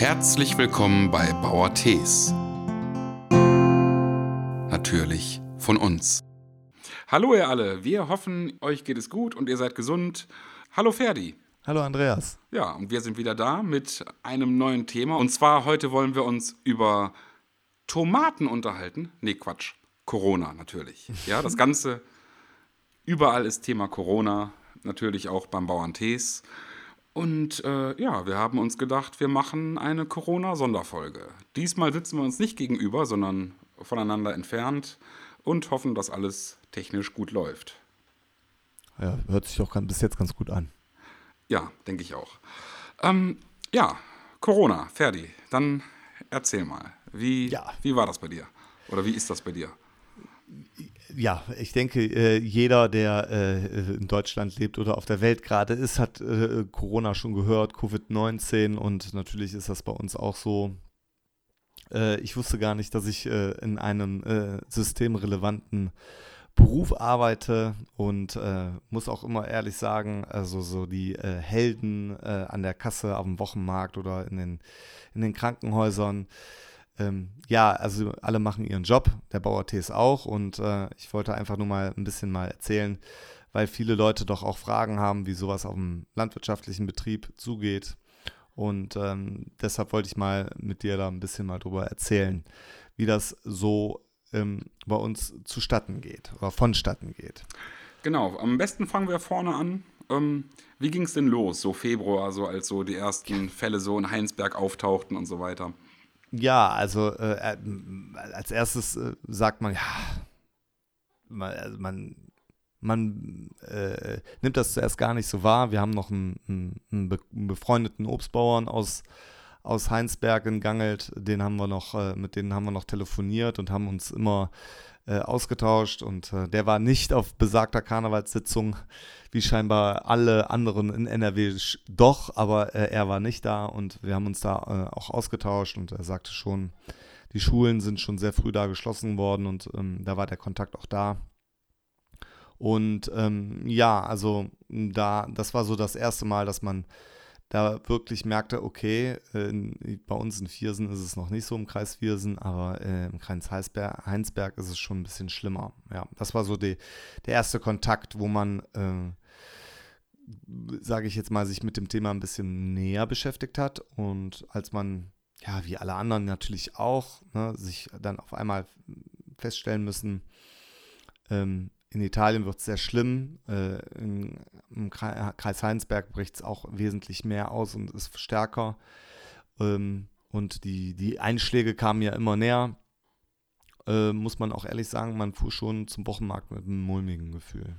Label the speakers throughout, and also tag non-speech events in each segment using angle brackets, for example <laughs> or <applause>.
Speaker 1: Herzlich willkommen bei Bauer Tees. Natürlich von uns. Hallo ihr alle, wir hoffen, euch geht es gut und ihr seid gesund. Hallo Ferdi.
Speaker 2: Hallo Andreas.
Speaker 1: Ja, und wir sind wieder da mit einem neuen Thema. Und zwar heute wollen wir uns über Tomaten unterhalten. Nee, Quatsch. Corona natürlich. Ja, das <laughs> Ganze, überall ist Thema Corona, natürlich auch beim Bauern Tees. Und äh, ja, wir haben uns gedacht, wir machen eine Corona-Sonderfolge. Diesmal sitzen wir uns nicht gegenüber, sondern voneinander entfernt und hoffen, dass alles technisch gut läuft.
Speaker 2: Ja, hört sich auch bis jetzt ganz gut an.
Speaker 1: Ja, denke ich auch. Ähm, ja, Corona, Ferdi, dann erzähl mal. Wie, ja. wie war das bei dir? Oder wie ist das bei dir?
Speaker 2: Ja, ich denke, äh, jeder, der äh, in Deutschland lebt oder auf der Welt gerade ist, hat äh, Corona schon gehört, Covid-19 und natürlich ist das bei uns auch so. Ich wusste gar nicht, dass ich in einem systemrelevanten Beruf arbeite und muss auch immer ehrlich sagen, also so die Helden an der Kasse dem Wochenmarkt oder in den, in den Krankenhäusern, ähm, ja, also alle machen ihren Job, der Bauer Tees auch und äh, ich wollte einfach nur mal ein bisschen mal erzählen, weil viele Leute doch auch Fragen haben, wie sowas auf dem landwirtschaftlichen Betrieb zugeht. Und ähm, deshalb wollte ich mal mit dir da ein bisschen mal drüber erzählen, wie das so ähm, bei uns zustatten geht oder vonstatten geht.
Speaker 1: Genau, am besten fangen wir vorne an. Ähm, wie ging es denn los, so Februar, so als so die ersten Fälle so in Heinsberg auftauchten und so weiter?
Speaker 2: Ja, also äh, als erstes äh, sagt man, ja, man, also man, man äh, nimmt das zuerst gar nicht so wahr. Wir haben noch einen, einen, einen befreundeten Obstbauern aus, aus Heinsberg in Gangelt, den haben wir noch, äh, mit denen haben wir noch telefoniert und haben uns immer äh, ausgetauscht und äh, der war nicht auf besagter Karnevalssitzung wie scheinbar alle anderen in NRW doch, aber äh, er war nicht da und wir haben uns da äh, auch ausgetauscht und er sagte schon, die Schulen sind schon sehr früh da geschlossen worden und ähm, da war der Kontakt auch da. Und ähm, ja, also da, das war so das erste Mal, dass man da wirklich merkte, okay, äh, bei uns in Viersen ist es noch nicht so im Kreis Viersen, aber äh, im Kreis Heinsberg, Heinsberg ist es schon ein bisschen schlimmer. Ja, das war so die, der erste Kontakt, wo man äh, sage ich jetzt mal, sich mit dem Thema ein bisschen näher beschäftigt hat und als man, ja, wie alle anderen natürlich auch, ne, sich dann auf einmal feststellen müssen, ähm, in Italien wird es sehr schlimm, äh, in, im Kreis Heinsberg bricht es auch wesentlich mehr aus und ist stärker ähm, und die, die Einschläge kamen ja immer näher. Äh, muss man auch ehrlich sagen, man fuhr schon zum Wochenmarkt mit einem mulmigen Gefühl.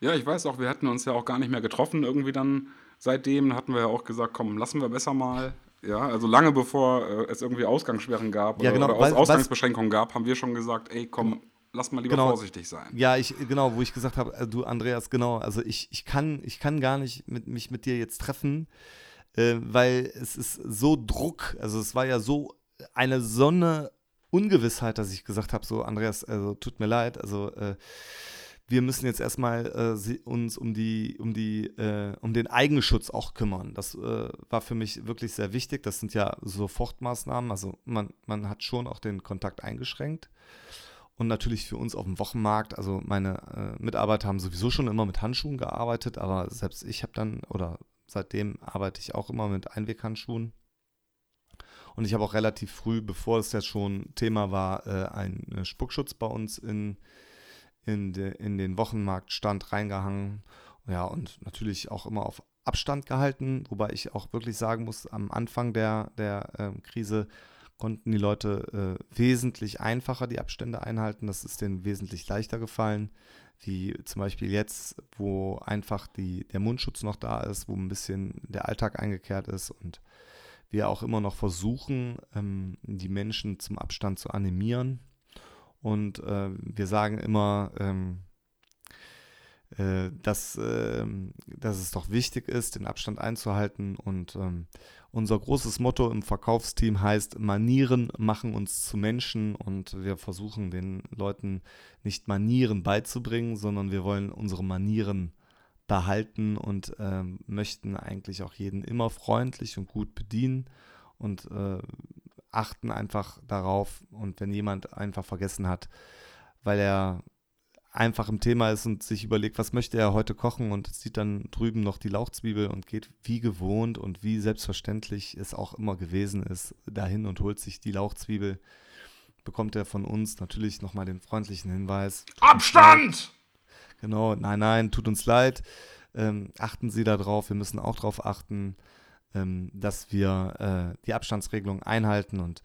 Speaker 1: Ja, ich weiß auch, wir hatten uns ja auch gar nicht mehr getroffen irgendwie dann seitdem. Hatten wir ja auch gesagt, komm, lassen wir besser mal. Ja, also lange bevor äh, es irgendwie Ausgangssperren gab
Speaker 2: ja, genau,
Speaker 1: oder,
Speaker 2: oder
Speaker 1: Aus Ausgangsbeschränkungen gab, haben wir schon gesagt, ey, komm, lass mal lieber
Speaker 2: genau.
Speaker 1: vorsichtig sein.
Speaker 2: Ja, ich, genau, wo ich gesagt habe, äh, du Andreas, genau, also ich, ich, kann, ich kann gar nicht mit, mich mit dir jetzt treffen, äh, weil es ist so Druck, also es war ja so eine Sonne Ungewissheit, dass ich gesagt habe, so Andreas, also tut mir leid, also äh, wir müssen jetzt erstmal äh, uns um die, um die, äh, um den Eigenschutz auch kümmern. Das äh, war für mich wirklich sehr wichtig. Das sind ja Sofortmaßnahmen. Also man, man hat schon auch den Kontakt eingeschränkt. Und natürlich für uns auf dem Wochenmarkt, also meine äh, Mitarbeiter haben sowieso schon immer mit Handschuhen gearbeitet, aber selbst ich habe dann, oder seitdem arbeite ich auch immer mit Einweghandschuhen. Und ich habe auch relativ früh, bevor es jetzt schon Thema war, äh, einen Spuckschutz bei uns in, in, de, in den Wochenmarktstand reingehangen. Ja, und natürlich auch immer auf Abstand gehalten, wobei ich auch wirklich sagen muss, am Anfang der, der äh, Krise konnten die Leute äh, wesentlich einfacher die Abstände einhalten. Das ist denen wesentlich leichter gefallen, wie zum Beispiel jetzt, wo einfach die, der Mundschutz noch da ist, wo ein bisschen der Alltag eingekehrt ist und wir auch immer noch versuchen, ähm, die Menschen zum Abstand zu animieren. Und äh, wir sagen immer, ähm, äh, dass, äh, dass es doch wichtig ist, den Abstand einzuhalten. Und ähm, unser großes Motto im Verkaufsteam heißt, Manieren machen uns zu Menschen. Und wir versuchen den Leuten nicht Manieren beizubringen, sondern wir wollen unsere Manieren behalten und ähm, möchten eigentlich auch jeden immer freundlich und gut bedienen und äh, achten einfach darauf. Und wenn jemand einfach vergessen hat, weil er einfach im Thema ist und sich überlegt, was möchte er heute kochen und sieht dann drüben noch die Lauchzwiebel und geht wie gewohnt und wie selbstverständlich es auch immer gewesen ist, dahin und holt sich die Lauchzwiebel, bekommt er von uns natürlich nochmal den freundlichen Hinweis.
Speaker 1: Abstand!
Speaker 2: Genau, nein, nein, tut uns leid. Ähm, achten Sie darauf, wir müssen auch darauf achten, ähm, dass wir äh, die Abstandsregelung einhalten und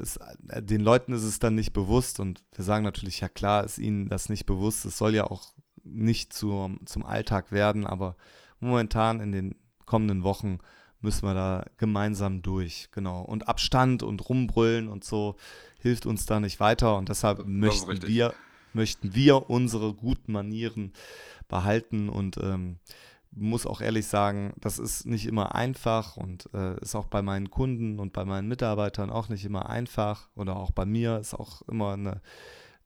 Speaker 2: es, äh, den Leuten ist es dann nicht bewusst und wir sagen natürlich, ja klar ist ihnen das nicht bewusst. Es soll ja auch nicht zum, zum Alltag werden, aber momentan in den kommenden Wochen müssen wir da gemeinsam durch, genau. Und Abstand und rumbrüllen und so hilft uns da nicht weiter und deshalb möchten wir, möchten wir unsere guten Manieren behalten und ähm, muss auch ehrlich sagen, das ist nicht immer einfach und äh, ist auch bei meinen Kunden und bei meinen Mitarbeitern auch nicht immer einfach oder auch bei mir ist auch immer eine,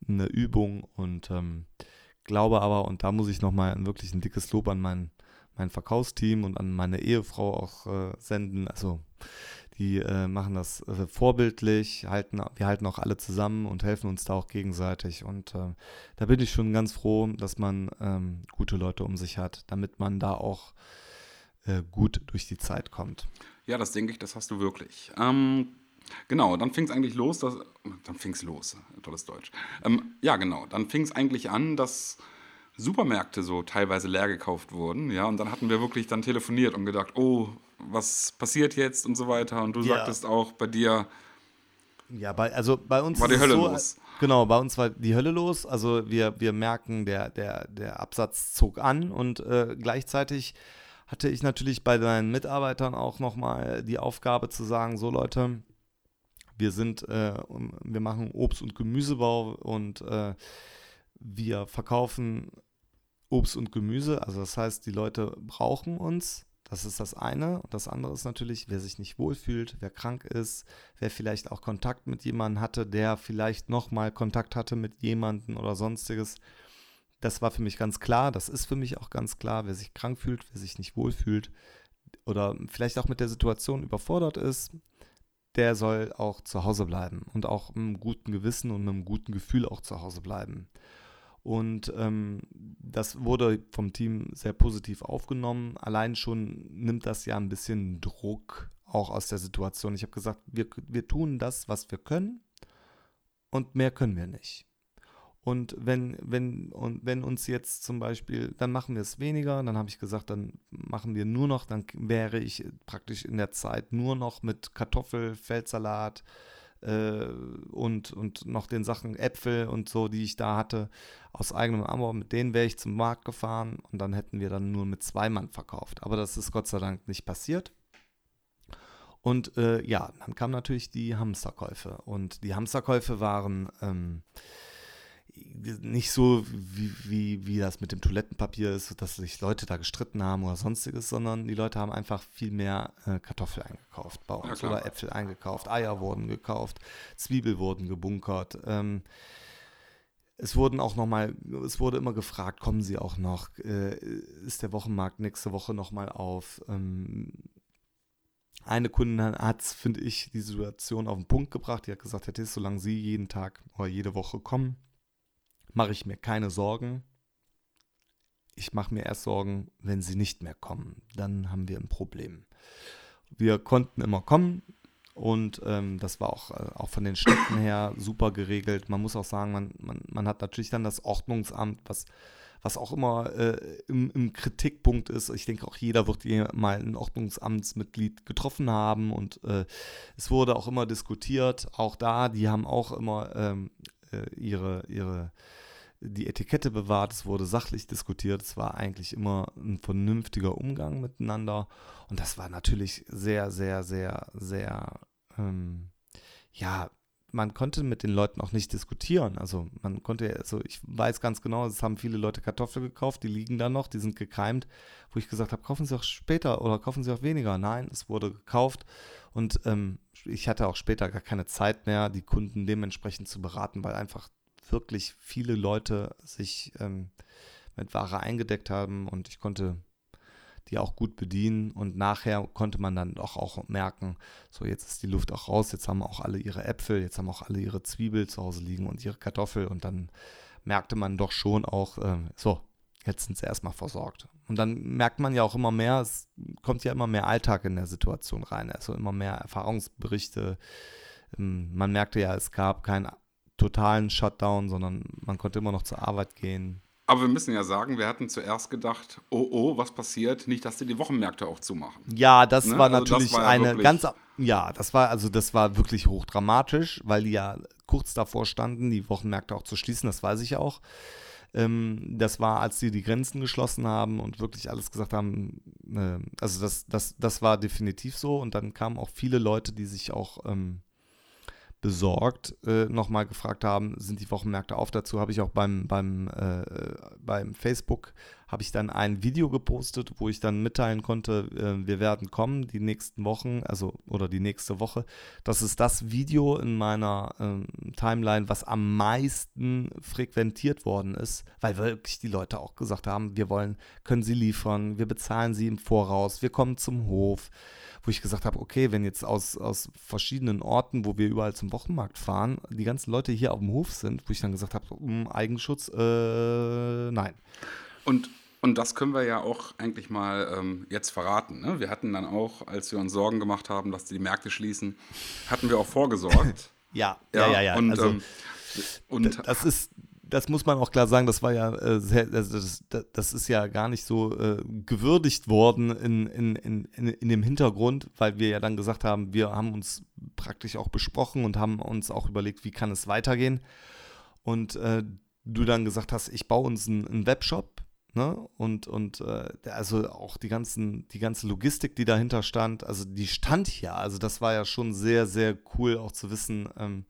Speaker 2: eine Übung und ähm, glaube aber, und da muss ich nochmal wirklich ein dickes Lob an mein, mein Verkaufsteam und an meine Ehefrau auch äh, senden. Also die äh, machen das äh, vorbildlich, halten, wir halten auch alle zusammen und helfen uns da auch gegenseitig. Und äh, da bin ich schon ganz froh, dass man ähm, gute Leute um sich hat, damit man da auch äh, gut durch die Zeit kommt.
Speaker 1: Ja, das denke ich, das hast du wirklich. Ähm, genau, dann fing es eigentlich los, dass, dann fing es los, tolles Deutsch. Ähm, ja, genau, dann fing es eigentlich an, dass Supermärkte so teilweise leer gekauft wurden, ja, und dann hatten wir wirklich dann telefoniert und gedacht, oh, was passiert jetzt und so weiter. Und du ja. sagtest auch, bei dir
Speaker 2: ja, bei, also bei uns
Speaker 1: war die Hölle so, los.
Speaker 2: Genau, bei uns war die Hölle los. Also wir, wir merken, der, der, der Absatz zog an und äh, gleichzeitig hatte ich natürlich bei deinen Mitarbeitern auch nochmal die Aufgabe zu sagen, so Leute, wir sind, äh, wir machen Obst- und Gemüsebau und äh, wir verkaufen Obst und Gemüse. Also das heißt, die Leute brauchen uns. Das ist das eine. Und das andere ist natürlich, wer sich nicht wohlfühlt, wer krank ist, wer vielleicht auch Kontakt mit jemandem hatte, der vielleicht nochmal Kontakt hatte mit jemandem oder sonstiges. Das war für mich ganz klar. Das ist für mich auch ganz klar. Wer sich krank fühlt, wer sich nicht wohlfühlt oder vielleicht auch mit der Situation überfordert ist, der soll auch zu Hause bleiben und auch mit einem guten Gewissen und mit einem guten Gefühl auch zu Hause bleiben. Und ähm, das wurde vom Team sehr positiv aufgenommen. Allein schon nimmt das ja ein bisschen Druck auch aus der Situation. Ich habe gesagt, wir, wir tun das, was wir können und mehr können wir nicht. Und wenn, wenn, und wenn uns jetzt zum Beispiel, dann machen wir es weniger, dann habe ich gesagt, dann machen wir nur noch, dann wäre ich praktisch in der Zeit nur noch mit Kartoffel, Feldsalat, äh, und, und noch den Sachen Äpfel und so, die ich da hatte, aus eigenem Anbau, mit denen wäre ich zum Markt gefahren und dann hätten wir dann nur mit zwei Mann verkauft. Aber das ist Gott sei Dank nicht passiert. Und äh, ja, dann kamen natürlich die Hamsterkäufe. Und die Hamsterkäufe waren ähm, nicht so, wie, wie, wie das mit dem Toilettenpapier ist, dass sich Leute da gestritten haben oder sonstiges, sondern die Leute haben einfach viel mehr äh, Kartoffel eingekauft bei uns ja, oder Äpfel eingekauft, Eier wurden gekauft, Zwiebel wurden gebunkert. Ähm, es wurden auch nochmal, es wurde immer gefragt, kommen Sie auch noch, äh, ist der Wochenmarkt nächste Woche nochmal auf? Ähm, eine Kundin hat, finde ich, die Situation auf den Punkt gebracht. Die hat gesagt, Herr Tiss, solange Sie jeden Tag oder jede Woche kommen, mache ich mir keine Sorgen. Ich mache mir erst Sorgen, wenn sie nicht mehr kommen. Dann haben wir ein Problem. Wir konnten immer kommen und ähm, das war auch, äh, auch von den Städten her super geregelt. Man muss auch sagen, man, man, man hat natürlich dann das Ordnungsamt, was, was auch immer äh, im, im, Kritikpunkt ist. Ich denke, auch jeder wird hier mal ein Ordnungsamtsmitglied getroffen haben und äh, es wurde auch immer diskutiert. Auch da, die haben auch immer ähm, äh, ihre, ihre die Etikette bewahrt, es wurde sachlich diskutiert, es war eigentlich immer ein vernünftiger Umgang miteinander. Und das war natürlich sehr, sehr, sehr, sehr, ähm, ja, man konnte mit den Leuten auch nicht diskutieren. Also man konnte, also ich weiß ganz genau, es haben viele Leute Kartoffeln gekauft, die liegen da noch, die sind gekeimt, wo ich gesagt habe, kaufen Sie auch später oder kaufen Sie auch weniger. Nein, es wurde gekauft und ähm, ich hatte auch später gar keine Zeit mehr, die Kunden dementsprechend zu beraten, weil einfach wirklich viele Leute sich ähm, mit Ware eingedeckt haben und ich konnte die auch gut bedienen. Und nachher konnte man dann doch auch merken, so jetzt ist die Luft auch raus, jetzt haben auch alle ihre Äpfel, jetzt haben auch alle ihre Zwiebel zu Hause liegen und ihre Kartoffel. Und dann merkte man doch schon auch, äh, so, jetzt sind sie erstmal versorgt. Und dann merkt man ja auch immer mehr, es kommt ja immer mehr Alltag in der Situation rein, also immer mehr Erfahrungsberichte. Ähm, man merkte ja, es gab keinen totalen Shutdown, sondern man konnte immer noch zur Arbeit gehen.
Speaker 1: Aber wir müssen ja sagen, wir hatten zuerst gedacht, oh oh, was passiert? Nicht, dass die die Wochenmärkte auch zumachen.
Speaker 2: Ja, das ne? war also natürlich das war ja eine ganz, ja, das war also das war wirklich hochdramatisch, weil die ja kurz davor standen, die Wochenmärkte auch zu schließen. Das weiß ich auch. Ähm, das war, als sie die Grenzen geschlossen haben und wirklich alles gesagt haben. Äh, also das, das, das war definitiv so. Und dann kamen auch viele Leute, die sich auch ähm, besorgt äh, nochmal gefragt haben, sind die Wochenmärkte auf? Dazu habe ich auch beim, beim, äh, beim Facebook habe ich dann ein Video gepostet, wo ich dann mitteilen konnte, äh, wir werden kommen die nächsten Wochen, also oder die nächste Woche. Das ist das Video in meiner ähm, Timeline, was am meisten frequentiert worden ist, weil wirklich die Leute auch gesagt haben, wir wollen, können sie liefern, wir bezahlen sie im Voraus, wir kommen zum Hof wo ich gesagt habe, okay, wenn jetzt aus, aus verschiedenen Orten, wo wir überall zum Wochenmarkt fahren, die ganzen Leute hier auf dem Hof sind, wo ich dann gesagt habe, um Eigenschutz, äh, nein.
Speaker 1: Und, und das können wir ja auch eigentlich mal ähm, jetzt verraten. Ne? Wir hatten dann auch, als wir uns Sorgen gemacht haben, dass die Märkte schließen, hatten wir auch vorgesorgt. <laughs>
Speaker 2: ja, ja, ja, ja.
Speaker 1: Und, also, ähm,
Speaker 2: und das ist das muss man auch klar sagen, das war ja, äh, sehr, also das, das, ist ja gar nicht so äh, gewürdigt worden in, in, in, in, dem Hintergrund, weil wir ja dann gesagt haben, wir haben uns praktisch auch besprochen und haben uns auch überlegt, wie kann es weitergehen. Und äh, du dann gesagt hast, ich baue uns einen, einen Webshop, ne? Und, und äh, also auch die ganzen, die ganze Logistik, die dahinter stand, also die stand hier. Also das war ja schon sehr, sehr cool auch zu wissen, ähm,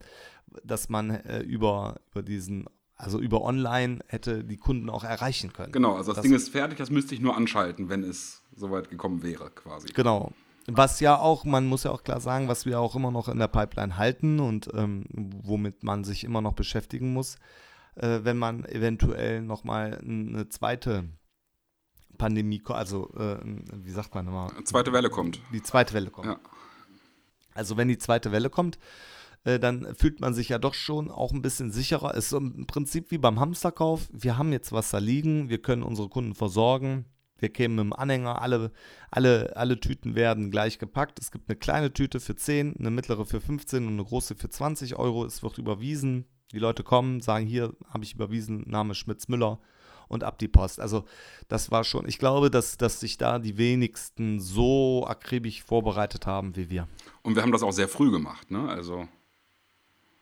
Speaker 2: dass man äh, über, über diesen also über online hätte die Kunden auch erreichen können.
Speaker 1: Genau, also das, das Ding ist fertig, das müsste ich nur anschalten, wenn es soweit gekommen wäre, quasi.
Speaker 2: Genau. Was ja auch, man muss ja auch klar sagen, was wir auch immer noch in der Pipeline halten und ähm, womit man sich immer noch beschäftigen muss, äh, wenn man eventuell nochmal eine zweite Pandemie, also äh, wie sagt man immer?
Speaker 1: Zweite Welle kommt.
Speaker 2: Die zweite Welle kommt. Ja. Also wenn die zweite Welle kommt, äh, dann fühlt man sich ja doch schon auch ein bisschen sicherer. Es ist im Prinzip wie beim Hamsterkauf. Wir haben jetzt was da liegen, wir können unsere Kunden versorgen. Wir kämen mit dem Anhänger, alle, alle, alle Tüten werden gleich gepackt. Es gibt eine kleine Tüte für 10, eine mittlere für 15 und eine große für 20 Euro. Es wird überwiesen. Die Leute kommen, sagen, hier habe ich überwiesen, Name Schmitz-Müller und ab die Post. Also das war schon, ich glaube, dass, dass sich da die wenigsten so akribisch vorbereitet haben wie wir.
Speaker 1: Und wir haben das auch sehr früh gemacht, ne? Also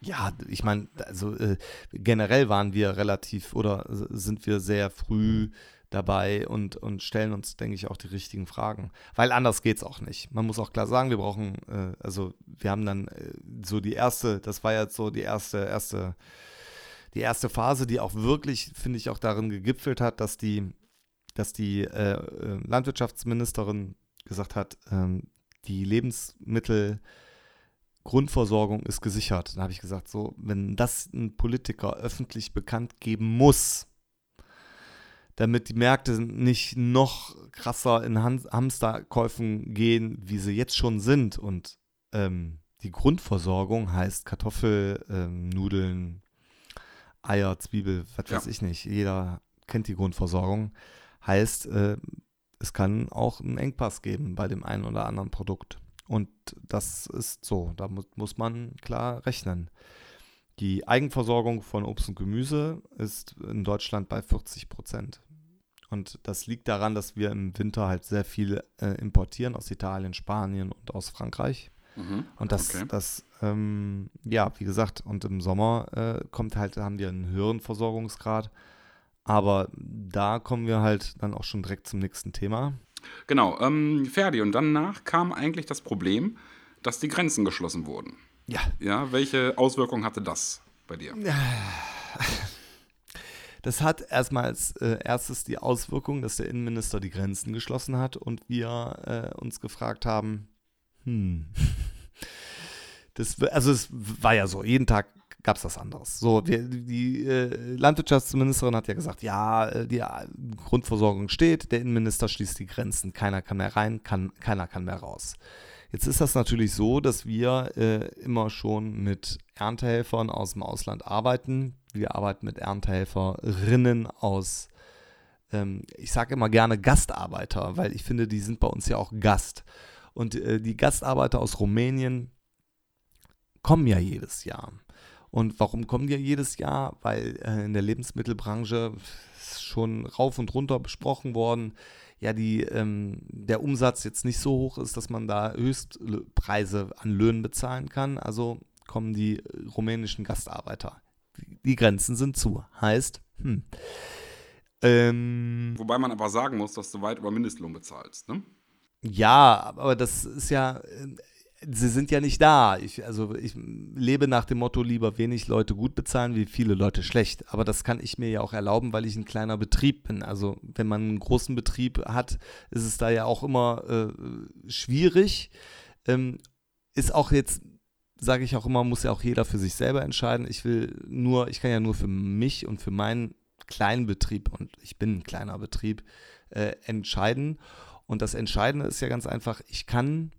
Speaker 2: ja, ich meine, also äh, generell waren wir relativ oder sind wir sehr früh dabei und, und stellen uns, denke ich, auch die richtigen Fragen. Weil anders geht es auch nicht. Man muss auch klar sagen, wir brauchen, äh, also wir haben dann äh, so die erste, das war jetzt so die erste, erste, die erste Phase, die auch wirklich, finde ich, auch darin gegipfelt hat, dass die, dass die äh, äh Landwirtschaftsministerin gesagt hat, ähm, die Lebensmittel Grundversorgung ist gesichert. Dann habe ich gesagt, so, wenn das ein Politiker öffentlich bekannt geben muss, damit die Märkte nicht noch krasser in Hamsterkäufen gehen, wie sie jetzt schon sind. Und ähm, die Grundversorgung heißt Kartoffel, ähm, Nudeln, Eier, Zwiebel, was ja. weiß ich nicht. Jeder kennt die Grundversorgung. Heißt, äh, es kann auch einen Engpass geben bei dem einen oder anderen Produkt. Und das ist so, da mu muss man klar rechnen. Die Eigenversorgung von Obst und Gemüse ist in Deutschland bei 40 Prozent. Und das liegt daran, dass wir im Winter halt sehr viel äh, importieren aus Italien, Spanien und aus Frankreich. Mhm, und das, okay. das ähm, ja, wie gesagt, und im Sommer äh, kommt halt, haben wir einen höheren Versorgungsgrad. Aber da kommen wir halt dann auch schon direkt zum nächsten Thema.
Speaker 1: Genau, ähm, Ferdi. Und danach kam eigentlich das Problem, dass die Grenzen geschlossen wurden.
Speaker 2: Ja.
Speaker 1: Ja, welche Auswirkungen hatte das bei dir? <laughs>
Speaker 2: Das hat erstmal als äh, erstes die Auswirkung, dass der Innenminister die Grenzen geschlossen hat und wir äh, uns gefragt haben, hm, <laughs> das, also es war ja so, jeden Tag gab es was anderes. So, wir, die äh, Landwirtschaftsministerin hat ja gesagt, ja, äh, die äh, Grundversorgung steht, der Innenminister schließt die Grenzen, keiner kann mehr rein, kann, keiner kann mehr raus. Jetzt ist das natürlich so, dass wir äh, immer schon mit Erntehelfern aus dem Ausland arbeiten. Wir arbeiten mit Erntehelferinnen aus, ähm, ich sage immer gerne Gastarbeiter, weil ich finde, die sind bei uns ja auch Gast. Und äh, die Gastarbeiter aus Rumänien kommen ja jedes Jahr. Und warum kommen die ja jedes Jahr? Weil äh, in der Lebensmittelbranche ist schon rauf und runter besprochen worden, ja, die, ähm, der Umsatz jetzt nicht so hoch ist, dass man da Höchstpreise an Löhnen bezahlen kann. Also kommen die rumänischen Gastarbeiter. Die Grenzen sind zu. Heißt, hm.
Speaker 1: Ähm, Wobei man aber sagen muss, dass du weit über Mindestlohn bezahlst, ne?
Speaker 2: Ja, aber das ist ja, äh, sie sind ja nicht da. Ich, also ich lebe nach dem Motto, lieber wenig Leute gut bezahlen, wie viele Leute schlecht. Aber das kann ich mir ja auch erlauben, weil ich ein kleiner Betrieb bin. Also wenn man einen großen Betrieb hat, ist es da ja auch immer äh, schwierig. Ähm, ist auch jetzt, sage ich auch immer, muss ja auch jeder für sich selber entscheiden. Ich will nur, ich kann ja nur für mich und für meinen kleinen Betrieb, und ich bin ein kleiner Betrieb, äh, entscheiden. Und das Entscheidende ist ja ganz einfach, ich kann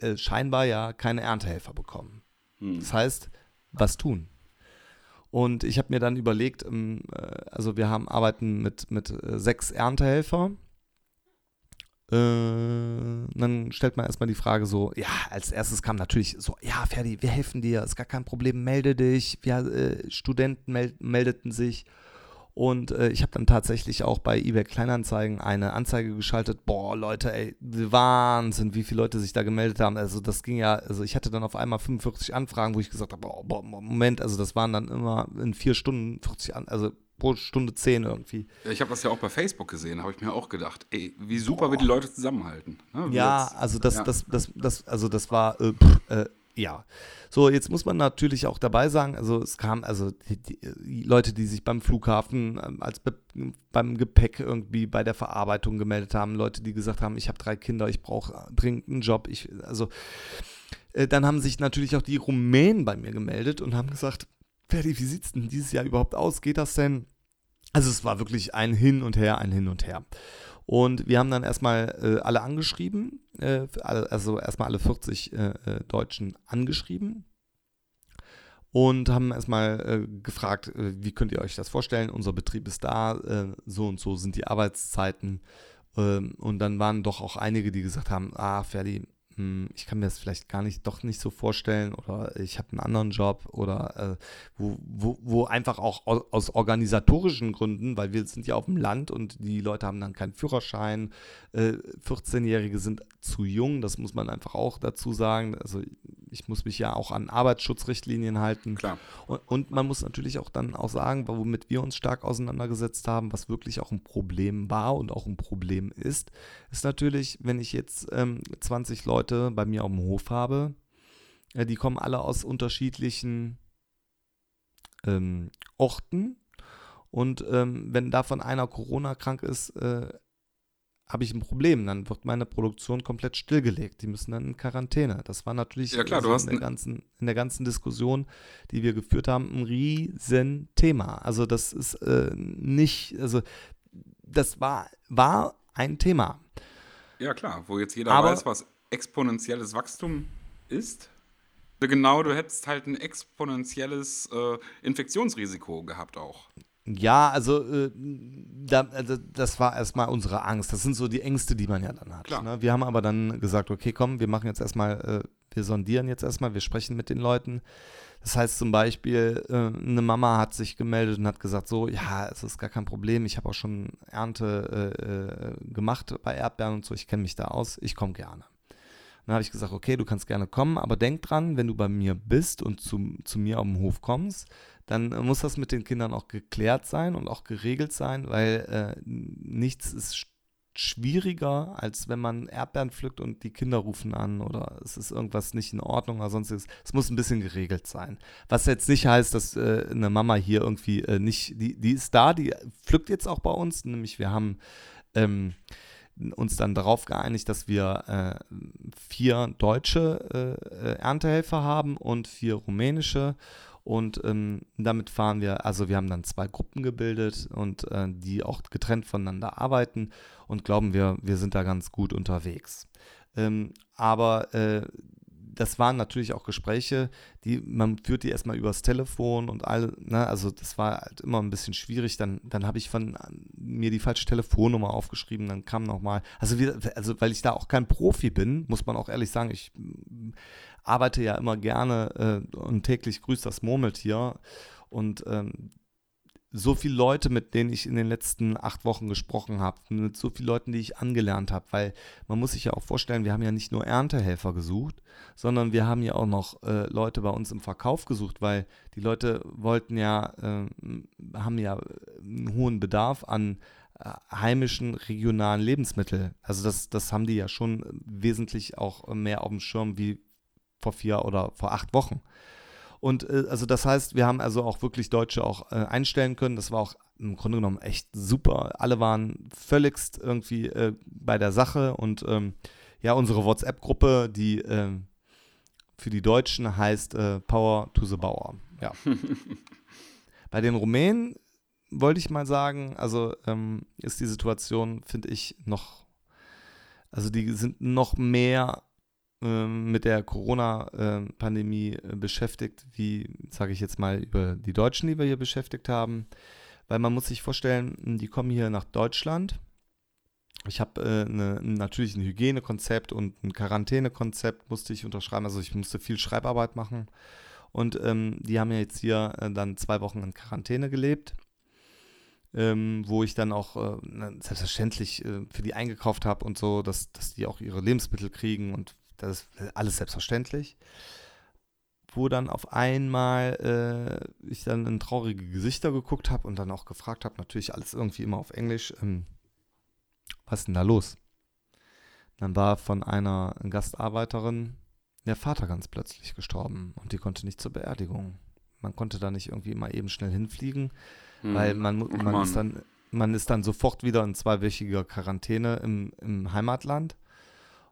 Speaker 2: äh, scheinbar ja keine Erntehelfer bekommen. Hm. Das heißt, was tun? Und ich habe mir dann überlegt, ähm, äh, also wir haben arbeiten mit, mit äh, sechs Erntehelfer. Äh, dann stellt man erstmal die Frage so, ja, als erstes kam natürlich so, ja, Ferdi, wir helfen dir, ist gar kein Problem, melde dich. Wir, äh, Studenten mel meldeten sich und äh, ich habe dann tatsächlich auch bei eBay Kleinanzeigen eine Anzeige geschaltet. Boah, Leute, ey, Wahnsinn, wie viele Leute sich da gemeldet haben. Also das ging ja, also ich hatte dann auf einmal 45 Anfragen, wo ich gesagt habe, boah, boah, Moment, also das waren dann immer in vier Stunden 40 an, also pro Stunde 10 irgendwie.
Speaker 1: Ich habe das ja auch bei Facebook gesehen, habe ich mir auch gedacht, ey, wie super Boah. wir die Leute zusammenhalten.
Speaker 2: Ne? Ja, jetzt, also das, ja. das, das, das, also das war, äh, pff, äh, ja. So, jetzt muss man natürlich auch dabei sagen, also es kam, also die, die Leute, die sich beim Flughafen ähm, als be beim Gepäck irgendwie bei der Verarbeitung gemeldet haben, Leute, die gesagt haben, ich habe drei Kinder, ich brauche dringend einen Job, ich, also äh, dann haben sich natürlich auch die Rumänen bei mir gemeldet und haben gesagt, Ferdi, wie sieht es denn dieses Jahr überhaupt aus? Geht das denn? Also es war wirklich ein Hin und Her, ein Hin und Her. Und wir haben dann erstmal äh, alle angeschrieben, äh, also erstmal alle 40 äh, äh, Deutschen angeschrieben und haben erstmal äh, gefragt, äh, wie könnt ihr euch das vorstellen? Unser Betrieb ist da, so und so sind die Arbeitszeiten. Ähm, und dann waren doch auch einige, die gesagt haben, ah, Ferdi, ich kann mir das vielleicht gar nicht, doch nicht so vorstellen oder ich habe einen anderen Job oder äh, wo, wo, wo einfach auch aus, aus, organisatorischen Gründen, weil wir sind ja auf dem Land und die Leute haben dann keinen Führerschein, äh, 14-Jährige sind zu jung, das muss man einfach auch dazu sagen. Also ich muss mich ja auch an Arbeitsschutzrichtlinien halten.
Speaker 1: Klar.
Speaker 2: Und, und, man muss natürlich auch dann auch sagen, womit wir uns stark auseinandergesetzt haben, was wirklich auch ein Problem war und auch ein Problem ist, ist natürlich, wenn ich jetzt ähm, 20 Leute bei mir auf dem Hof habe, äh, die kommen alle aus unterschiedlichen ähm, Orten. Und ähm, wenn davon einer Corona krank ist, äh, habe ich ein Problem. Dann wird meine Produktion komplett stillgelegt. Die müssen dann in Quarantäne. Das war natürlich
Speaker 1: ja, klar, also
Speaker 2: in, der ganzen, in der ganzen Diskussion, die wir geführt haben, ein riesen Thema. Also das ist äh, nicht, also das war, war ein Thema.
Speaker 1: Ja klar, wo jetzt jeder Aber, weiß, was exponentielles Wachstum ist. Genau, du hättest halt ein exponentielles äh, Infektionsrisiko gehabt auch.
Speaker 2: Ja, also, äh, da, also das war erstmal unsere Angst. Das sind so die Ängste, die man ja dann hat. Ne? Wir haben aber dann gesagt, okay, komm, wir machen jetzt erstmal, äh, wir sondieren jetzt erstmal, wir sprechen mit den Leuten. Das heißt zum Beispiel, äh, eine Mama hat sich gemeldet und hat gesagt, so, ja, es ist gar kein Problem, ich habe auch schon Ernte äh, äh, gemacht bei Erdbeeren und so, ich kenne mich da aus, ich komme gerne. Dann habe ich gesagt, okay, du kannst gerne kommen, aber denk dran, wenn du bei mir bist und zu, zu mir auf den Hof kommst, dann muss das mit den Kindern auch geklärt sein und auch geregelt sein, weil äh, nichts ist schwieriger, als wenn man Erdbeeren pflückt und die Kinder rufen an oder es ist irgendwas nicht in Ordnung oder sonstiges. Es muss ein bisschen geregelt sein. Was jetzt nicht heißt, dass äh, eine Mama hier irgendwie äh, nicht, die, die ist da, die pflückt jetzt auch bei uns, nämlich wir haben ähm, uns dann darauf geeinigt, dass wir äh, vier deutsche äh, Erntehelfer haben und vier rumänische. Und ähm, damit fahren wir, also wir haben dann zwei Gruppen gebildet und äh, die auch getrennt voneinander arbeiten und glauben wir, wir sind da ganz gut unterwegs. Ähm, aber äh, das waren natürlich auch Gespräche, die man führt die erstmal übers Telefon und all, ne, also das war halt immer ein bisschen schwierig. Dann, dann habe ich von mir die falsche Telefonnummer aufgeschrieben, dann kam nochmal, also, also weil ich da auch kein Profi bin, muss man auch ehrlich sagen, ich arbeite ja immer gerne äh, und täglich grüßt das Murmeltier. Und ähm, so viele Leute, mit denen ich in den letzten acht Wochen gesprochen habe, mit so vielen Leuten, die ich angelernt habe, weil man muss sich ja auch vorstellen, wir haben ja nicht nur Erntehelfer gesucht, sondern wir haben ja auch noch äh, Leute bei uns im Verkauf gesucht, weil die Leute wollten ja, äh, haben ja einen hohen Bedarf an äh, heimischen, regionalen Lebensmitteln. Also das, das haben die ja schon wesentlich auch mehr auf dem Schirm wie vor vier oder vor acht Wochen. Und äh, also das heißt, wir haben also auch wirklich Deutsche auch äh, einstellen können. Das war auch im Grunde genommen echt super. Alle waren völligst irgendwie äh, bei der Sache und ähm, ja, unsere WhatsApp-Gruppe, die ähm, für die Deutschen heißt äh, Power to the Bauer. Ja. <laughs> bei den Rumänen wollte ich mal sagen, also ähm, ist die Situation, finde ich, noch, also die sind noch mehr mit der Corona-Pandemie äh, beschäftigt, wie, sage ich jetzt mal, über die Deutschen, die wir hier beschäftigt haben. Weil man muss sich vorstellen, die kommen hier nach Deutschland. Ich habe äh, ne, natürlich ein Hygienekonzept und ein Quarantänekonzept musste ich unterschreiben. Also ich musste viel Schreibarbeit machen. Und ähm, die haben ja jetzt hier äh, dann zwei Wochen in Quarantäne gelebt. Ähm, wo ich dann auch äh, selbstverständlich äh, für die eingekauft habe und so, dass, dass die auch ihre Lebensmittel kriegen und das ist alles selbstverständlich. Wo dann auf einmal äh, ich dann in traurige Gesichter geguckt habe und dann auch gefragt habe, natürlich alles irgendwie immer auf Englisch, ähm, was ist denn da los? Dann war von einer Gastarbeiterin der Vater ganz plötzlich gestorben und die konnte nicht zur Beerdigung. Man konnte da nicht irgendwie mal eben schnell hinfliegen, hm. weil man, man, ist dann, man ist dann sofort wieder in zweiwöchiger Quarantäne im, im Heimatland.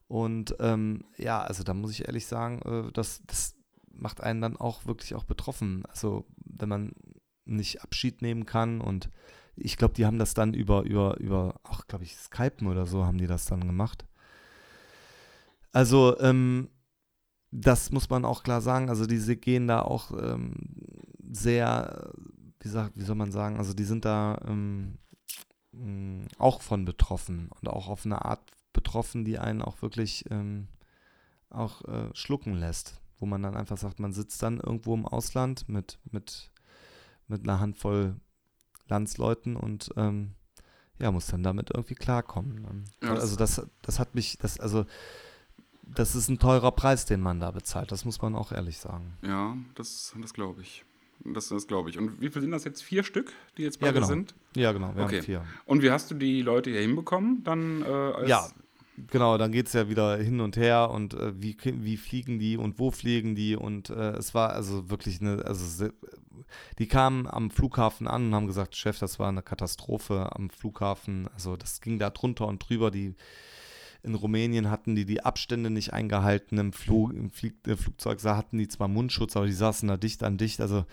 Speaker 2: Und ähm, ja, also da muss ich ehrlich sagen, äh, das, das macht einen dann auch wirklich auch betroffen. Also wenn man nicht Abschied nehmen kann und ich glaube, die haben das dann über, über, über, auch glaube ich, Skypen oder so haben die das dann gemacht. Also, ähm, das muss man auch klar sagen. Also, diese gehen da auch ähm, sehr, wie, sag, wie soll man sagen, also die sind da ähm, auch von betroffen und auch auf eine Art betroffen, die einen auch wirklich ähm, auch äh, schlucken lässt. Wo man dann einfach sagt, man sitzt dann irgendwo im Ausland mit, mit, mit einer Handvoll Landsleuten und ähm, ja, muss dann damit irgendwie klarkommen. Also das, das hat mich, das, also das ist ein teurer Preis, den man da bezahlt, das muss man auch ehrlich sagen.
Speaker 1: Ja, das, das glaube ich. Das, das glaube ich. Und wie viele sind das jetzt? Vier Stück, die jetzt beide ja,
Speaker 2: genau.
Speaker 1: sind?
Speaker 2: Ja, genau, wir okay.
Speaker 1: Und wie hast du die Leute hier hinbekommen? Dann,
Speaker 2: äh, ja, Genau, dann geht es ja wieder hin und her und äh, wie, wie fliegen die und wo fliegen die und äh, es war also wirklich eine, also die kamen am Flughafen an und haben gesagt, Chef, das war eine Katastrophe am Flughafen, also das ging da drunter und drüber, die in Rumänien hatten die die Abstände nicht eingehalten, im, Flug, im Flieg, äh, Flugzeug hatten die zwar Mundschutz, aber die saßen da dicht an dicht, also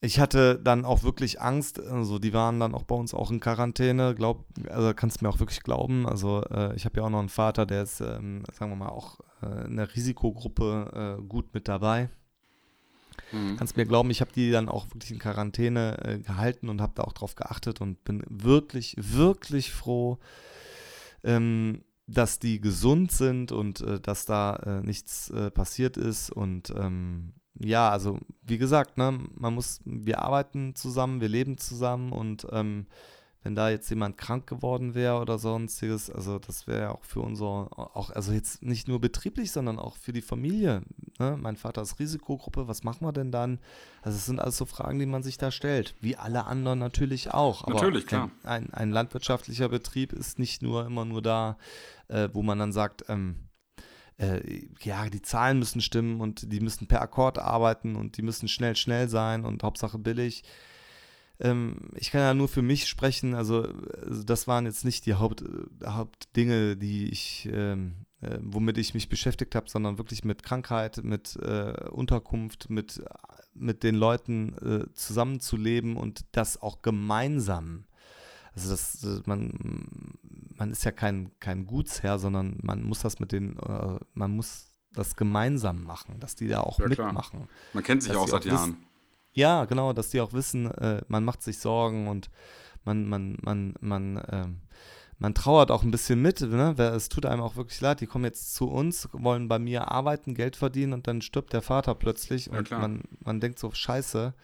Speaker 2: ich hatte dann auch wirklich Angst. Also die waren dann auch bei uns auch in Quarantäne. Glaub, also kannst du mir auch wirklich glauben. Also äh, ich habe ja auch noch einen Vater, der ist, ähm, sagen wir mal, auch äh, in der Risikogruppe äh, gut mit dabei. Mhm. Kannst mir glauben, ich habe die dann auch wirklich in Quarantäne äh, gehalten und habe da auch drauf geachtet und bin wirklich, wirklich froh, ähm, dass die gesund sind und äh, dass da äh, nichts passiert ist und ähm, ja, also wie gesagt, ne, man muss, wir arbeiten zusammen, wir leben zusammen und ähm, wenn da jetzt jemand krank geworden wäre oder sonstiges, also das wäre auch für unser, auch, also jetzt nicht nur betrieblich, sondern auch für die Familie. Ne? Mein Vater ist Risikogruppe, was machen wir denn dann? Also es sind alles so Fragen, die man sich da stellt, wie alle anderen natürlich auch.
Speaker 1: Aber natürlich, klar.
Speaker 2: Ein, ein, ein landwirtschaftlicher Betrieb ist nicht nur immer nur da, äh, wo man dann sagt, ähm, äh, ja, die Zahlen müssen stimmen und die müssen per Akkord arbeiten und die müssen schnell, schnell sein und Hauptsache billig. ähm, ich kann ja nur für mich sprechen, also, also das waren jetzt nicht die Haupt, Hauptdinge, die ich, ähm, äh, womit ich mich beschäftigt habe, sondern wirklich mit Krankheit, mit äh, Unterkunft, mit, mit den Leuten äh, zusammenzuleben und das auch gemeinsam. Also das, man, man ist ja kein, kein Gutsherr, sondern man muss das mit den, äh, man muss das gemeinsam machen, dass die da auch ja, mitmachen. Klar.
Speaker 1: Man kennt sich auch seit Jahren.
Speaker 2: Ja, genau, dass die auch wissen, äh, man macht sich Sorgen und man, man, man, man, äh, man trauert auch ein bisschen mit. Ne? Es tut einem auch wirklich leid. Die kommen jetzt zu uns, wollen bei mir arbeiten, Geld verdienen und dann stirbt der Vater plötzlich ja, und man, man denkt so, scheiße.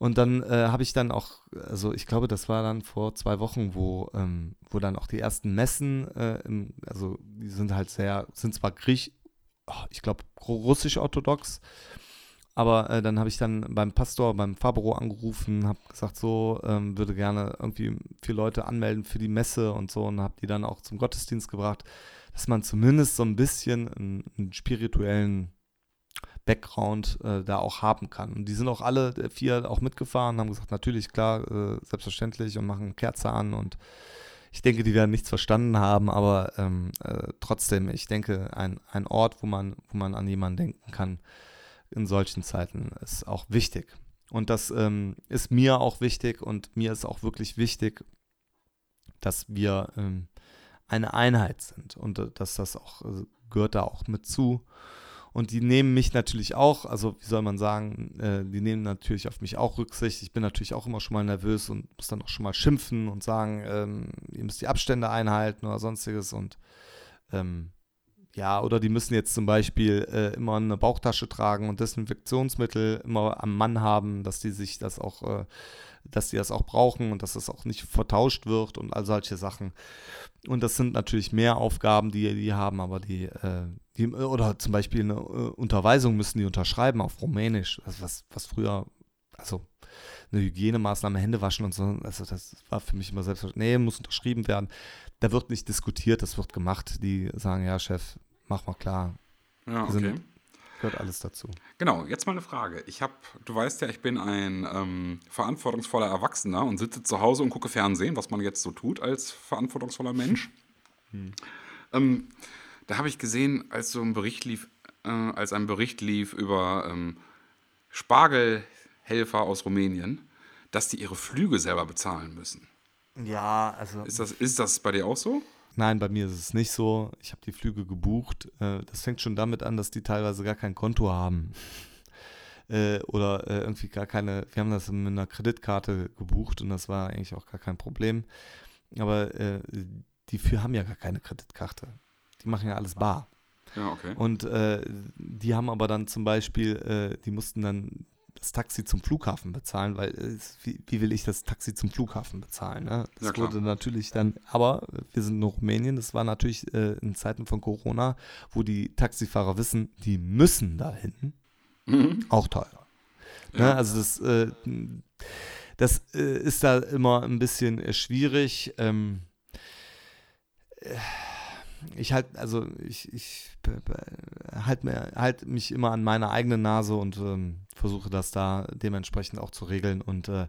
Speaker 2: Und dann äh, habe ich dann auch, also ich glaube, das war dann vor zwei Wochen, wo, ähm, wo dann auch die ersten Messen, äh, im, also die sind halt sehr, sind zwar griech, oh, ich glaube russisch-orthodox, aber äh, dann habe ich dann beim Pastor, beim Fabro angerufen, habe gesagt, so, ähm, würde gerne irgendwie vier Leute anmelden für die Messe und so und habe die dann auch zum Gottesdienst gebracht, dass man zumindest so ein bisschen einen, einen spirituellen Background äh, da auch haben kann. Und die sind auch alle äh, vier auch mitgefahren, haben gesagt, natürlich, klar, äh, selbstverständlich und machen Kerze an und ich denke, die werden nichts verstanden haben, aber ähm, äh, trotzdem, ich denke, ein, ein Ort, wo man, wo man an jemanden denken kann, in solchen Zeiten ist auch wichtig. Und das ähm, ist mir auch wichtig und mir ist auch wirklich wichtig, dass wir ähm, eine Einheit sind und äh, dass das auch äh, gehört da auch mit zu. Und die nehmen mich natürlich auch, also wie soll man sagen, äh, die nehmen natürlich auf mich auch Rücksicht. Ich bin natürlich auch immer schon mal nervös und muss dann auch schon mal schimpfen und sagen, ähm, ihr müsst die Abstände einhalten oder sonstiges. Und ähm, ja, oder die müssen jetzt zum Beispiel äh, immer eine Bauchtasche tragen und Desinfektionsmittel immer am Mann haben, dass die sich das auch, äh, dass die das auch brauchen und dass das auch nicht vertauscht wird und all solche Sachen. Und das sind natürlich mehr Aufgaben, die die haben, aber die, äh, die oder zum Beispiel eine äh, Unterweisung müssen die unterschreiben auf Rumänisch, also was, was früher, also eine Hygienemaßnahme, Hände waschen und so, also das war für mich immer selbstverständlich, nee, muss unterschrieben werden da wird nicht diskutiert, das wird gemacht. Die sagen, ja, Chef, mach mal klar.
Speaker 1: Ja, okay. Sind,
Speaker 2: gehört alles dazu.
Speaker 1: Genau, jetzt mal eine Frage. Ich habe, du weißt ja, ich bin ein ähm, verantwortungsvoller Erwachsener und sitze zu Hause und gucke Fernsehen, was man jetzt so tut als verantwortungsvoller Mensch. Hm. Ähm, da habe ich gesehen, als so ein Bericht lief, äh, als ein Bericht lief über ähm, Spargelhelfer aus Rumänien, dass die ihre Flüge selber bezahlen müssen.
Speaker 2: Ja, also.
Speaker 1: Ist das, ist das bei dir auch so?
Speaker 2: Nein, bei mir ist es nicht so. Ich habe die Flüge gebucht. Äh, das fängt schon damit an, dass die teilweise gar kein Konto haben. <laughs> Äh, oder äh, irgendwie gar keine. Wir haben das mit einer Kreditkarte gebucht und das war eigentlich auch gar kein Problem. Aber die für haben ja gar keine Kreditkarte. Die machen ja alles bar.
Speaker 1: Ja, okay.
Speaker 2: Und äh, die haben aber dann zum Beispiel, äh, die mussten dann das Taxi zum Flughafen bezahlen, weil es, wie, wie, will ich das Taxi zum Flughafen bezahlen? Ne? Das ja, wurde natürlich dann, aber wir sind in Rumänien, das war natürlich äh, in Zeiten von Corona, wo die Taxifahrer wissen, die müssen dahin, mhm. auch teuer. Ne? Ja. Ne? Also das, äh, das äh, ist da immer ein bisschen äh, schwierig. Ähm, äh, ich halt, also ich, ich halte halt mich immer an meine eigene Nase und ähm, versuche das da dementsprechend auch zu regeln und äh,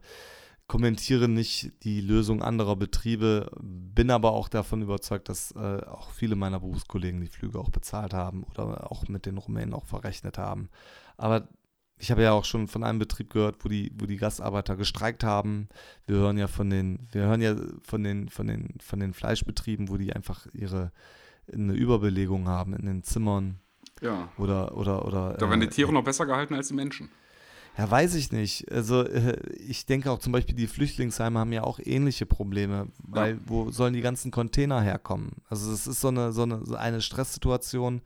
Speaker 2: kommentiere nicht die Lösung anderer Betriebe, bin aber auch davon überzeugt, dass äh, auch viele meiner Berufskollegen die Flüge auch bezahlt haben oder auch mit den Rumänen auch verrechnet haben. Aber ich habe ja auch schon von einem Betrieb gehört, wo die, wo die Gastarbeiter gestreikt haben. Wir hören ja von den, wir hören ja von den, von den, von den Fleischbetrieben, wo die einfach ihre eine Überbelegung haben in den Zimmern.
Speaker 1: Ja.
Speaker 2: Oder, oder, oder.
Speaker 1: Da werden die äh, Tiere äh, noch besser gehalten als die Menschen.
Speaker 2: Ja, weiß ich nicht. Also äh, ich denke auch zum Beispiel, die Flüchtlingsheime haben ja auch ähnliche Probleme, weil ja. wo sollen die ganzen Container herkommen? Also es ist so eine, so eine, so eine Stresssituation.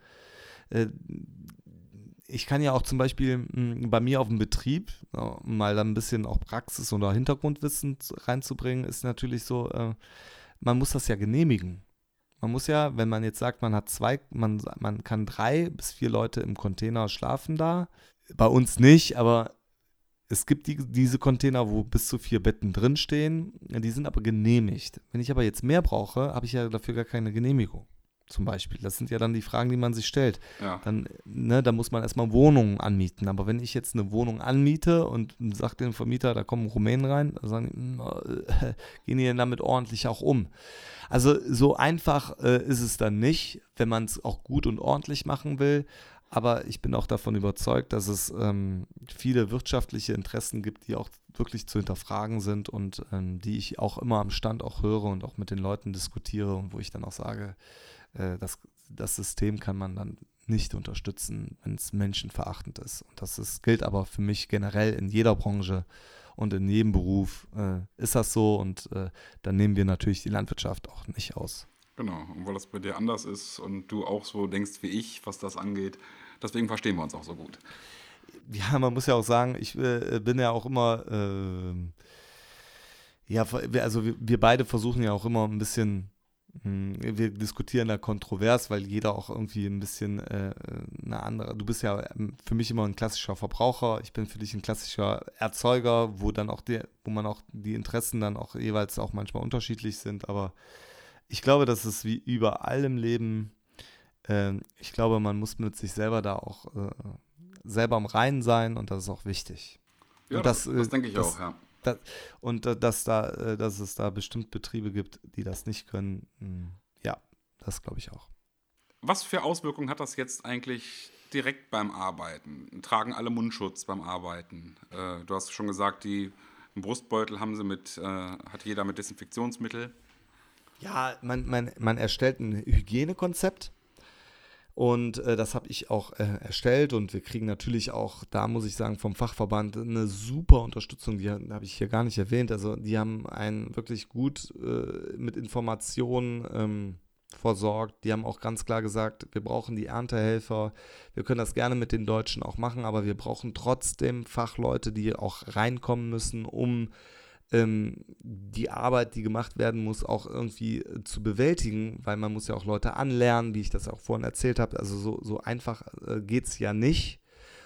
Speaker 2: Äh, ich kann ja auch zum Beispiel hm, bei mir auf dem Betrieb, um mal ein bisschen auch Praxis oder Hintergrundwissen reinzubringen, ist natürlich so, man muss das ja genehmigen. Man muss ja, wenn man jetzt sagt, man hat zwei, man, man kann drei bis vier Leute im Container schlafen da. Bei uns nicht, aber es gibt die, diese Container, wo bis zu vier Betten drinstehen. Die sind aber genehmigt. Wenn ich aber jetzt mehr brauche, habe ich ja dafür gar keine Genehmigung. Zum Beispiel. Das sind ja dann die Fragen, die man sich stellt.
Speaker 1: Ja.
Speaker 2: Dann, ne, da muss man erstmal Wohnungen anmieten. Aber wenn ich jetzt eine Wohnung anmiete und sage dem Vermieter, da kommen Rumänen rein, dann sagen die, äh, gehen die denn damit ordentlich auch um? Also so einfach äh, ist es dann nicht, wenn man es auch gut und ordentlich machen will. Aber ich bin auch davon überzeugt, dass es ähm, viele wirtschaftliche Interessen gibt, die auch wirklich zu hinterfragen sind und ähm, die ich auch immer am Stand auch höre und auch mit den Leuten diskutiere und wo ich dann auch sage, äh, das, das System kann man dann nicht unterstützen, wenn es menschenverachtend ist. Und das ist, gilt aber für mich generell in jeder Branche und in jedem Beruf äh, ist das so und äh, dann nehmen wir natürlich die Landwirtschaft auch nicht aus.
Speaker 1: Genau, und weil das bei dir anders ist und du auch so denkst wie ich, was das angeht, deswegen verstehen wir uns auch so gut.
Speaker 2: Ja, man muss ja auch sagen, ich äh, bin ja auch immer, äh, ja, also wir, wir beide versuchen ja auch immer ein bisschen wir diskutieren da kontrovers, weil jeder auch irgendwie ein bisschen äh, eine andere. Du bist ja ähm, für mich immer ein klassischer Verbraucher, ich bin für dich ein klassischer Erzeuger, wo dann auch die, wo man auch die Interessen dann auch jeweils auch manchmal unterschiedlich sind. Aber ich glaube, dass es wie überall im Leben, äh, ich glaube, man muss mit sich selber da auch äh, selber im Reinen sein und das ist auch wichtig.
Speaker 1: Ja, das, das, das denke ich
Speaker 2: das,
Speaker 1: auch, ja.
Speaker 2: Das, und dass, da, äh, dass es da bestimmt Betriebe gibt, die das nicht können, hm, ja, das glaube ich auch.
Speaker 1: Was für Auswirkungen hat das jetzt eigentlich direkt beim Arbeiten? Tragen alle Mundschutz beim Arbeiten? Äh, du hast schon gesagt, die Brustbeutel haben sie mit, äh, hat jeder mit Desinfektionsmittel.
Speaker 2: Ja, man, man, man erstellt ein Hygienekonzept und äh, das habe ich auch äh, erstellt und wir kriegen natürlich auch, da muss ich sagen, vom Fachverband eine super Unterstützung, die habe ich hier gar nicht erwähnt. Also die haben einen wirklich gut äh, mit Informationen ähm, versorgt. Die haben auch ganz klar gesagt, wir brauchen die Erntehelfer. Wir können das gerne mit den Deutschen auch machen, aber wir brauchen trotzdem Fachleute, die auch reinkommen müssen, um ähm, die Arbeit, die gemacht werden muss, auch irgendwie äh, zu bewältigen, weil man muss ja auch Leute anlernen, wie ich das auch vorhin erzählt habe. Also so, so einfach äh, geht es ja nicht.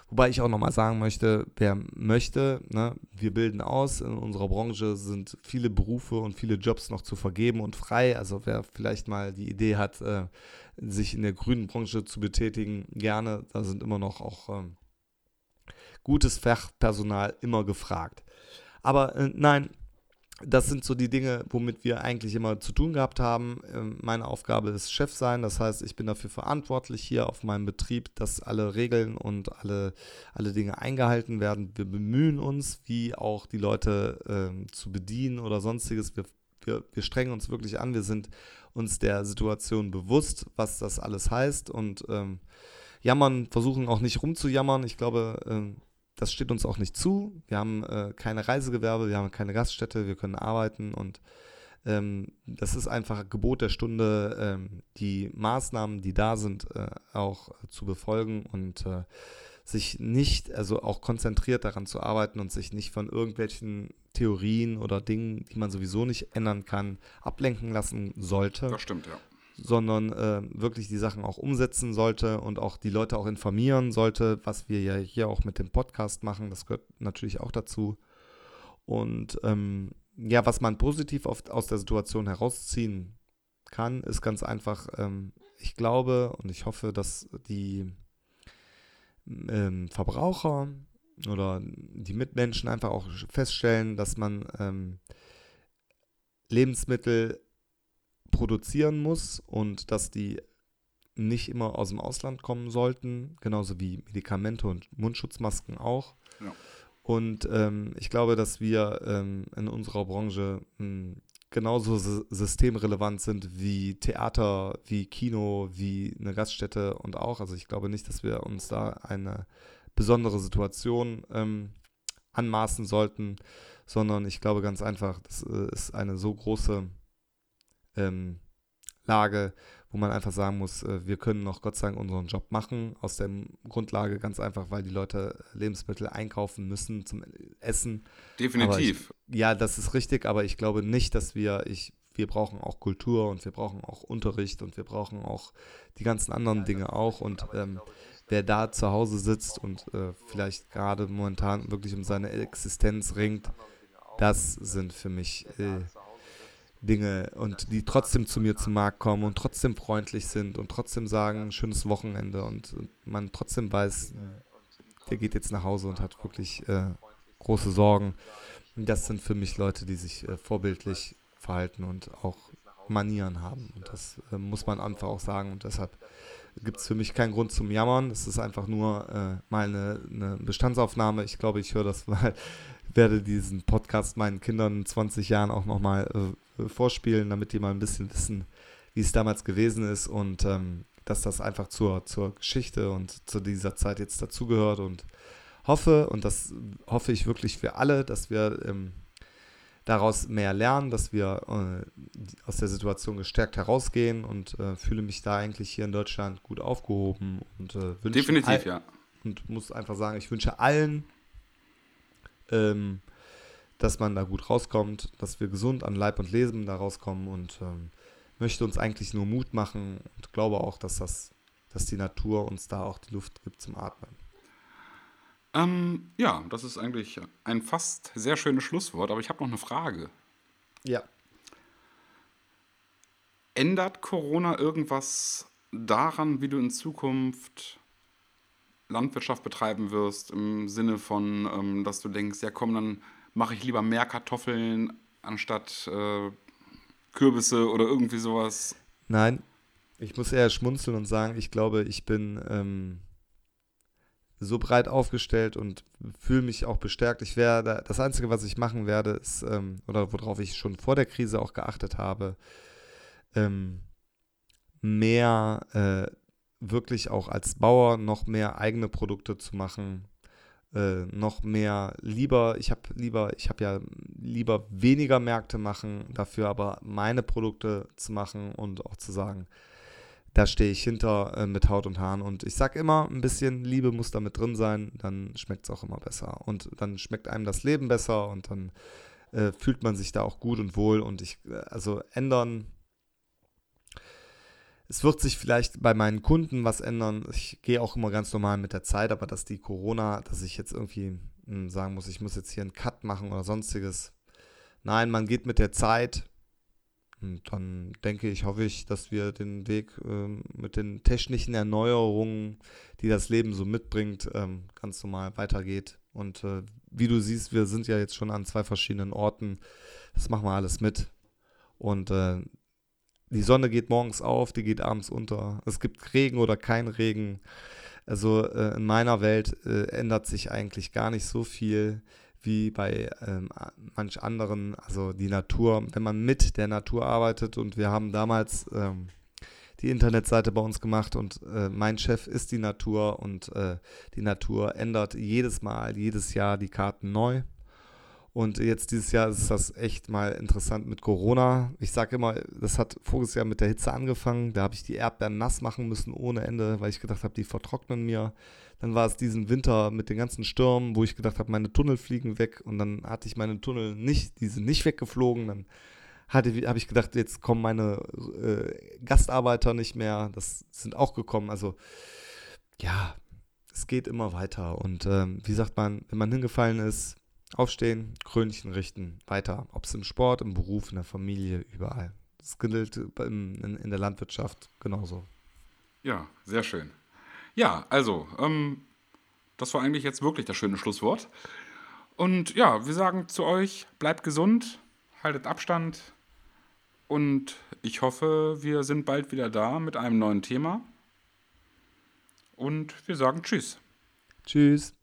Speaker 2: Wobei ich auch nochmal sagen möchte, wer möchte, ne, wir bilden aus. In unserer Branche sind viele Berufe und viele Jobs noch zu vergeben und frei. Also wer vielleicht mal die Idee hat, äh, sich in der grünen Branche zu betätigen, gerne. Da sind immer noch auch ähm, gutes Fachpersonal immer gefragt. Aber äh, nein, das sind so die Dinge, womit wir eigentlich immer zu tun gehabt haben. Ähm, meine Aufgabe ist Chef sein, das heißt, ich bin dafür verantwortlich hier auf meinem Betrieb, dass alle Regeln und alle, alle Dinge eingehalten werden. Wir bemühen uns, wie auch die Leute ähm, zu bedienen oder sonstiges. Wir, wir, wir strengen uns wirklich an, wir sind uns der Situation bewusst, was das alles heißt und ähm, jammern, versuchen auch nicht rumzujammern. Ich glaube, ähm, das steht uns auch nicht zu. Wir haben äh, keine Reisegewerbe, wir haben keine Gaststätte, wir können arbeiten und ähm, das ist einfach Gebot der Stunde, ähm, die Maßnahmen, die da sind, äh, auch zu befolgen und äh, sich nicht, also auch konzentriert daran zu arbeiten und sich nicht von irgendwelchen Theorien oder Dingen, die man sowieso nicht ändern kann, ablenken lassen sollte.
Speaker 1: Das stimmt, ja
Speaker 2: sondern äh, wirklich die Sachen auch umsetzen sollte und auch die Leute auch informieren sollte, was wir ja hier auch mit dem Podcast machen. Das gehört natürlich auch dazu. Und ähm, ja, was man positiv oft aus der Situation herausziehen kann, ist ganz einfach, ähm, ich glaube und ich hoffe, dass die ähm, Verbraucher oder die Mitmenschen einfach auch feststellen, dass man ähm, Lebensmittel produzieren muss und dass die nicht immer aus dem Ausland kommen sollten, genauso wie Medikamente und Mundschutzmasken auch. Ja. Und ähm, ich glaube, dass wir ähm, in unserer Branche mh, hm, genauso systemrelevant sind wie Theater, wie Kino, wie eine Gaststätte und auch. Also ich glaube nicht, dass wir uns da eine besondere Situation ähm, anmaßen sollten, sondern ich glaube ganz einfach, das äh, ist eine so große ähm, Lage, wo man einfach sagen muss, äh, wir können noch Gott sei Dank unseren Job machen. Aus der Grundlage ganz einfach, weil die Leute Lebensmittel einkaufen müssen zum Essen.
Speaker 1: Definitiv.
Speaker 2: Ich, ja, das ist richtig, aber ich glaube nicht, dass wir, ich, wir brauchen auch Kultur und wir brauchen auch Unterricht und wir brauchen auch die ganzen anderen Dinge auch. Und ähm, wer da zu Hause sitzt und äh, vielleicht gerade momentan wirklich um seine Existenz ringt, das sind für mich äh, Dinge und die trotzdem zu mir zum Markt kommen und trotzdem freundlich sind und trotzdem sagen, schönes Wochenende und, und man trotzdem weiß, der geht jetzt nach Hause und hat wirklich äh, große Sorgen. Das sind für mich Leute, die sich äh, vorbildlich verhalten und auch Manieren haben. Und das äh, muss man einfach auch sagen. Und deshalb gibt es für mich keinen Grund zum Jammern. Es ist einfach nur äh, mal eine, eine, Bestandsaufnahme. Ich glaube, ich höre das <laughs> mal, werde diesen Podcast meinen Kindern in 20 Jahren auch nochmal äh, vorspielen, damit die mal ein bisschen wissen, wie es damals gewesen ist und ähm, dass das einfach zur, zur Geschichte und zu dieser Zeit jetzt dazugehört und hoffe, und das hoffe ich wirklich für alle, dass wir ähm, daraus mehr lernen, dass wir äh, aus der Situation gestärkt herausgehen und äh, fühle mich da eigentlich hier in Deutschland gut aufgehoben und äh, wünsche
Speaker 1: definitiv ja.
Speaker 2: und muss einfach sagen, ich wünsche allen, ähm, dass man da gut rauskommt, dass wir gesund an Leib und Leben da rauskommen und ähm, möchte uns eigentlich nur Mut machen und glaube auch, dass das, dass die Natur uns da auch die Luft gibt zum Atmen.
Speaker 1: Ähm, ja, das ist eigentlich ein fast sehr schönes Schlusswort, aber ich habe noch eine Frage.
Speaker 2: Ja.
Speaker 1: Ändert Corona irgendwas daran, wie du in Zukunft Landwirtschaft betreiben wirst, im Sinne von, ähm, dass du denkst, ja komm, dann mache ich lieber mehr Kartoffeln anstatt äh, Kürbisse oder irgendwie sowas?
Speaker 2: Nein, ich muss eher schmunzeln und sagen, ich glaube, ich bin ähm, so breit aufgestellt und fühle mich auch bestärkt. Ich werde, das Einzige, was ich machen werde, ist, ähm, oder worauf ich schon vor der Krise auch geachtet habe, ähm, mehr äh, wirklich auch als Bauer noch mehr eigene Produkte zu machen, äh, noch mehr lieber, ich habe lieber, ich habe ja lieber weniger Märkte machen, dafür aber meine Produkte zu machen und auch zu sagen, da stehe ich hinter äh, mit Haut und Haaren. Und ich sage immer, ein bisschen Liebe muss da mit drin sein, dann schmeckt es auch immer besser. Und dann schmeckt einem das Leben besser und dann äh, fühlt man sich da auch gut und wohl. Und ich, äh, also ändern. Es wird sich vielleicht bei meinen Kunden was ändern. Ich gehe auch immer ganz normal mit der Zeit, aber dass die Corona, dass ich jetzt irgendwie hm, sagen muss, ich muss jetzt hier einen Cut machen oder sonstiges. Nein, man geht mit der Zeit und dann denke ich, hoffe ich, dass wir den Weg ähm, mit den technischen Erneuerungen, die das Leben so mitbringt, ähm, ganz normal weitergeht. Und äh, wie du siehst, wir sind ja jetzt schon an zwei verschiedenen Orten. Das machen wir alles mit. Und äh, die Sonne geht morgens auf, die geht abends unter. Es gibt Regen oder kein Regen. Also äh, in meiner Welt äh, ändert sich eigentlich gar nicht so viel wie bei ähm, manch anderen, also die Natur, wenn man mit der Natur arbeitet und wir haben damals ähm, die Internetseite bei uns gemacht und äh, mein Chef ist die Natur und äh, die Natur ändert jedes Mal, jedes Jahr die Karten neu. Und jetzt dieses Jahr ist das echt mal interessant mit Corona. Ich sage immer, das hat voriges Jahr mit der Hitze angefangen. Da habe ich die Erdbeeren nass machen müssen ohne Ende, weil ich gedacht habe, die vertrocknen mir. Dann war es diesen Winter mit den ganzen Stürmen, wo ich gedacht habe, meine Tunnel fliegen weg und dann hatte ich meine Tunnel nicht, die sind nicht weggeflogen. Dann habe ich gedacht, jetzt kommen meine äh, Gastarbeiter nicht mehr. Das sind auch gekommen. Also ja, es geht immer weiter. Und ähm, wie sagt man, wenn man hingefallen ist, aufstehen, Krönchen richten, weiter. Ob es im Sport, im Beruf, in der Familie, überall. Das gilt in, der Landwirtschaft genauso.
Speaker 1: Ja, sehr schön. Ja, also, ähm, das war eigentlich jetzt wirklich das schöne Schlusswort. Und ja, wir sagen zu euch, bleibt gesund, haltet Abstand und ich hoffe, wir sind bald wieder da mit einem neuen Thema. Und wir sagen Tschüss.
Speaker 2: Tschüss.